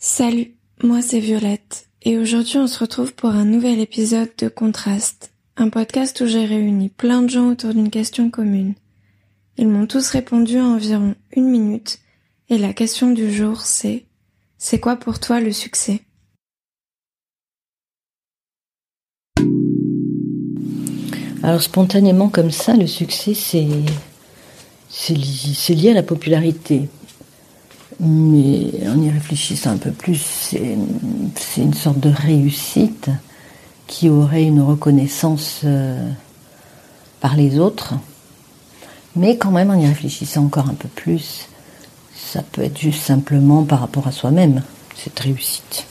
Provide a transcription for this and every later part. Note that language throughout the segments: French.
Salut, moi c'est Violette et aujourd'hui on se retrouve pour un nouvel épisode de Contraste, un podcast où j'ai réuni plein de gens autour d'une question commune. Ils m'ont tous répondu en environ une minute et la question du jour c'est C'est quoi pour toi le succès? Alors spontanément comme ça, le succès c'est c'est lié à la popularité. Mais en y réfléchissant un peu plus, c'est une sorte de réussite qui aurait une reconnaissance euh, par les autres. Mais quand même, en y réfléchissant encore un peu plus, ça peut être juste simplement par rapport à soi-même, cette réussite.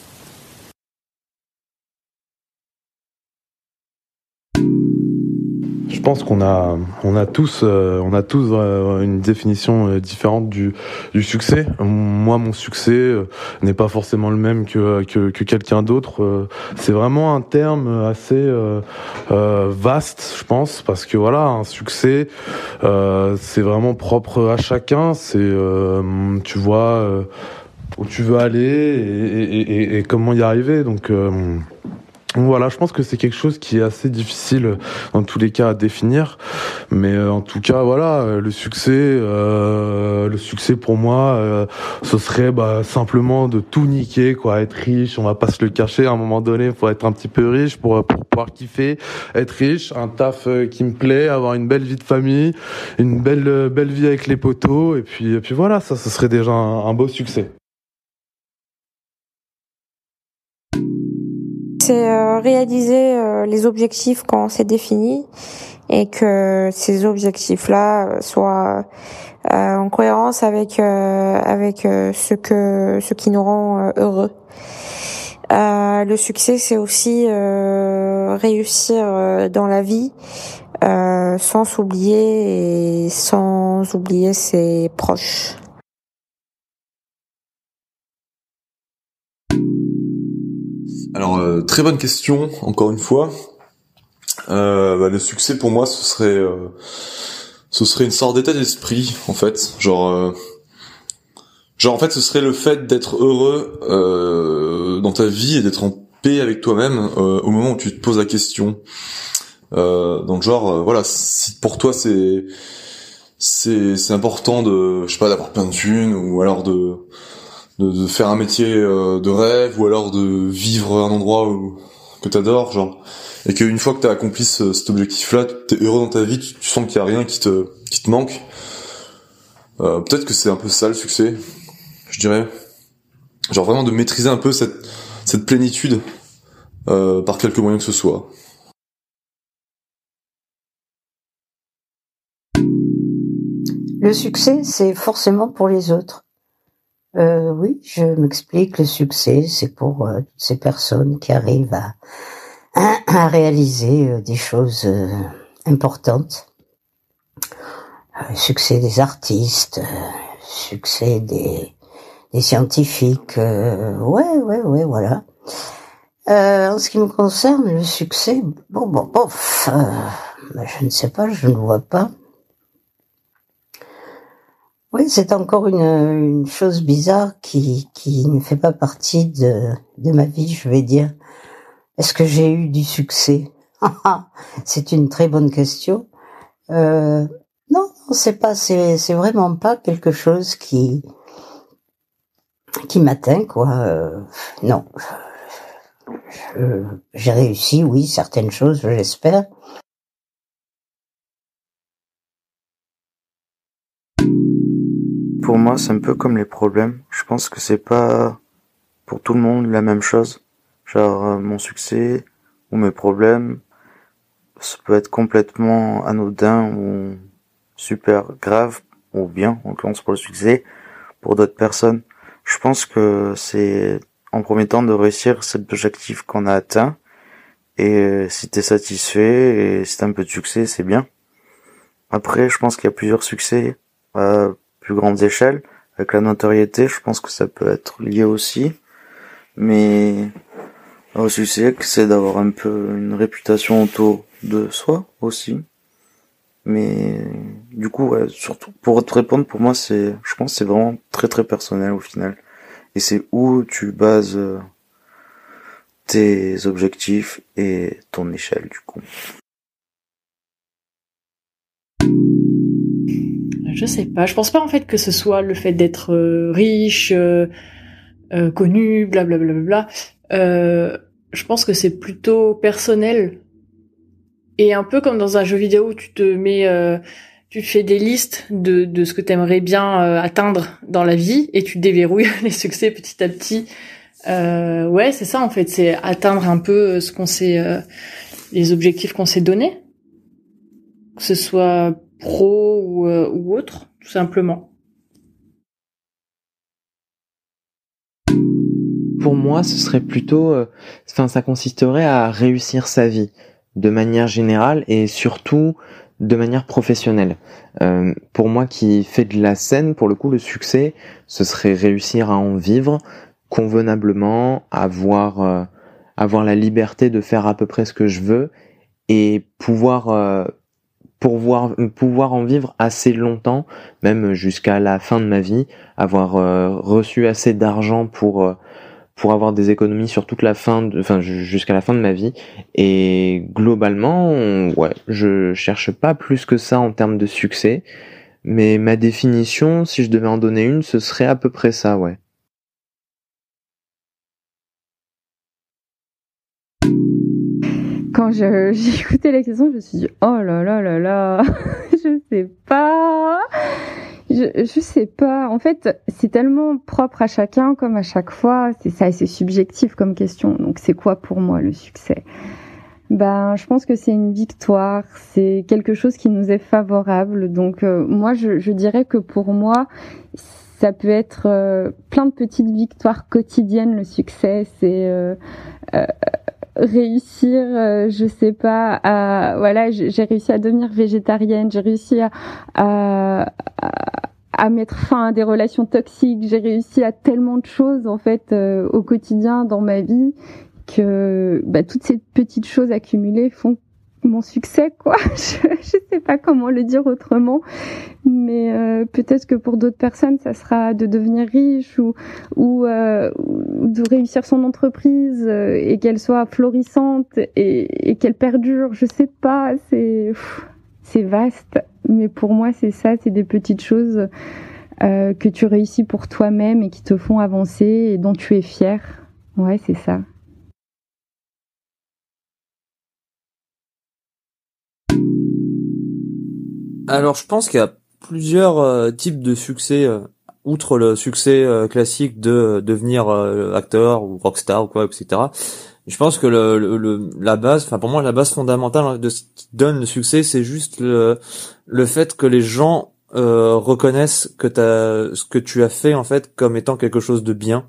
Je pense qu'on a, on a tous, euh, on a tous euh, une définition euh, différente du, succès. Moi, mon succès n'est pas forcément le même que, que, que quelqu'un d'autre. C'est vraiment un terme assez vaste, je pense, parce que voilà, un succès, c'est vraiment propre à chacun. C'est, tu vois, où tu veux aller et, et comment y arriver. Donc voilà, je pense que c'est quelque chose qui est assez difficile dans tous les cas à définir, mais euh, en tout cas, voilà, euh, le succès, euh, le succès pour moi, ce serait bah, simplement de tout niquer, quoi, être riche. On va pas se le cacher. À un moment donné, faut être un petit peu riche pour, pour pouvoir kiffer, être riche, un taf qui me plaît, avoir une belle vie de famille, une belle belle vie avec les potos, et puis et puis voilà, ça, ce serait déjà un beau succès. C'est euh, réaliser euh, les objectifs qu'on s'est définis et que ces objectifs-là euh, soient en cohérence avec avec ce que ce qui nous rend heureux. le succès, c'est aussi réussir dans la vie sans s'oublier et sans oublier ses proches. Alors euh, très bonne question, encore une fois. Euh, bah, le succès pour moi, ce serait, euh, ce serait une sorte d'état d'esprit en fait, genre, genre en fait, ce serait le fait d'être heureux dans ta vie et d'être en paix avec toi-même au moment où tu te poses la question. donc genre, voilà, si pour toi c'est c'est c'est important de, je sais pas, d'avoir plein de thunes ou alors de de, faire un métier euh, de rêve ou alors de vivre un endroit où, que t'adores, genre, et qu'une fois que t'as accompli ce, cet objectif-là, t'es heureux dans ta vie, tu, sens qu'il y a rien qui te qui te manque. Euh, Peut-être que c'est un peu ça le succès, je dirais. Genre vraiment de maîtriser un peu cette cette plénitude euh, par quelque moyen que ce soit. Le succès, c'est forcément pour les autres. Euh, oui, je m'explique. Le succès, c'est pour euh, toutes ces personnes qui arrivent à, réaliser euh, des choses euh, importantes. Le succès des artistes, succès des, scientifiques. ouais, ouais, ouais, voilà. en ce qui me concerne, le succès, bon, bon, bof, je ne sais pas, je ne vois pas. Oui, c'est encore une, chose bizarre qui, qui ne fait pas partie de, ma vie, je vais dire. Est-ce que j'ai eu du succès C'est une très bonne question. Euh, non, c'est pas, c'est, c'est vraiment pas quelque chose qui qui m'atteint, quoi. Euh, non, j'ai réussi, oui, certaines choses, j'espère. Pour moi, c'est un peu comme les problèmes. Je pense que c'est pas pour tout le monde la même chose. Genre, euh, mon succès ou mes problèmes, ça peut être complètement anodin ou super grave ou bien, en l'occurrence pour le succès, pour d'autres personnes. Je pense que c'est en premier temps de réussir cet objectif qu'on a atteint. Et euh, si t'es satisfait et si t'as un peu de succès, c'est bien. Après, je pense qu'il y a plusieurs succès. Euh, plus grandes échelles. Avec la notoriété, je pense que ça peut être lié aussi. Mais au succès, c'est d'avoir un peu une réputation autour de soi aussi. Mais du coup, ouais, surtout pour te répondre, pour moi, c'est, je pense, c'est vraiment très très personnel au final. et c'est où tu bases tes objectifs et ton échelle du coup. Je sais pas. Je pense pas en fait que ce soit le fait d'être euh, riche, euh, euh, connu, blablabla. Bla, bla, bla. je pense que c'est plutôt personnel et un peu comme dans un jeu vidéo où tu te mets, tu fais des listes de, de ce que tu aimerais bien atteindre dans la vie et tu déverrouilles les succès petit à petit. ouais, c'est ça en fait, c'est atteindre un peu ce qu'on s'est, les objectifs qu'on s'est donnés, que ce soit pro ou, euh, ou autre, tout simplement. Pour moi, ce serait plutôt, euh, enfin, ça consisterait à réussir sa vie de manière générale et surtout de manière professionnelle. Euh, pour moi qui fais de la scène, pour le coup, le succès, ce serait réussir à en vivre convenablement, avoir avoir la liberté de faire à peu près ce que je veux et pouvoir pour voir, pouvoir en vivre assez longtemps, même jusqu'à la fin de ma vie, avoir euh, reçu assez d'argent pour euh, pour avoir des économies sur toute la fin, de, enfin jusqu'à la fin de ma vie. Et globalement, ouais, je cherche pas plus que ça en termes de succès, mais ma définition, si je devais en donner une, ce serait à peu près ça, ouais. Quand j'ai écouté la question, je me suis dit oh là là là là, je sais pas, je, je sais pas. En fait, c'est tellement propre à chacun comme à chaque fois. C'est ça, c'est subjectif comme question. Donc c'est quoi pour moi le succès? Ben, je pense que c'est une victoire. C'est quelque chose qui nous est favorable. Donc euh, moi, je, je, dirais que pour moi. Ça peut être euh, plein de petites victoires quotidiennes. Le succès, c'est euh, réussir, euh, je sais pas, à voilà, j'ai réussi à devenir végétarienne, j'ai réussi à, à, mettre fin à des relations toxiques, j'ai réussi à tellement de choses en fait euh, au quotidien dans ma vie que bah, toutes ces petites choses accumulées font mon succès quoi. Je, je sais pas comment le dire autrement mais euh, peut-être que pour d'autres personnes ça sera de devenir riche ou ou, euh, de réussir son entreprise euh, et qu'elle soit florissante et, et qu'elle perdure. Je sais pas c'est c'est vaste mais pour moi c'est ça c'est des petites choses euh, que tu réussis pour toi-même et qui te font avancer et dont tu es fier ouais c'est ça Alors, je pense qu'il y a plusieurs euh, types de succès, euh, outre le succès euh, classique de devenir acteur ou rockstar ou quoi, etc. Je pense que le, le, la base, enfin pour moi la base fondamentale de ce qui donne le succès, c'est juste le, le fait que les gens reconnaissent que as, ce que tu as fait en fait comme étant quelque chose de bien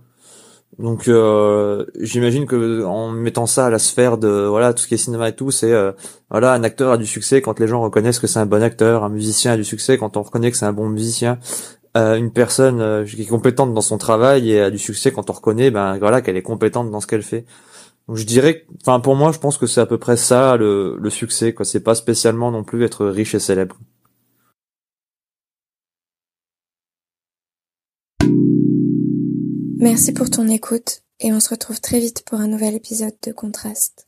donc euh, j'imagine que en mettant ça à la sphère de voilà tout ce qui est cinéma et tout, c'est euh, voilà un acteur a du succès quand les gens reconnaissent que c'est un bon acteur, un musicien a du succès quand on reconnaît que c'est un bon musicien, euh, une personne euh, qui est compétente dans son travail et a du succès quand on reconnaît ben voilà qu'elle est compétente dans ce qu'elle fait. Donc je dirais, enfin pour moi je pense que c'est à peu près ça le, le succès quoi. C'est pas spécialement non plus être riche et célèbre. Merci pour ton écoute et on se retrouve très vite pour un nouvel épisode de Contraste.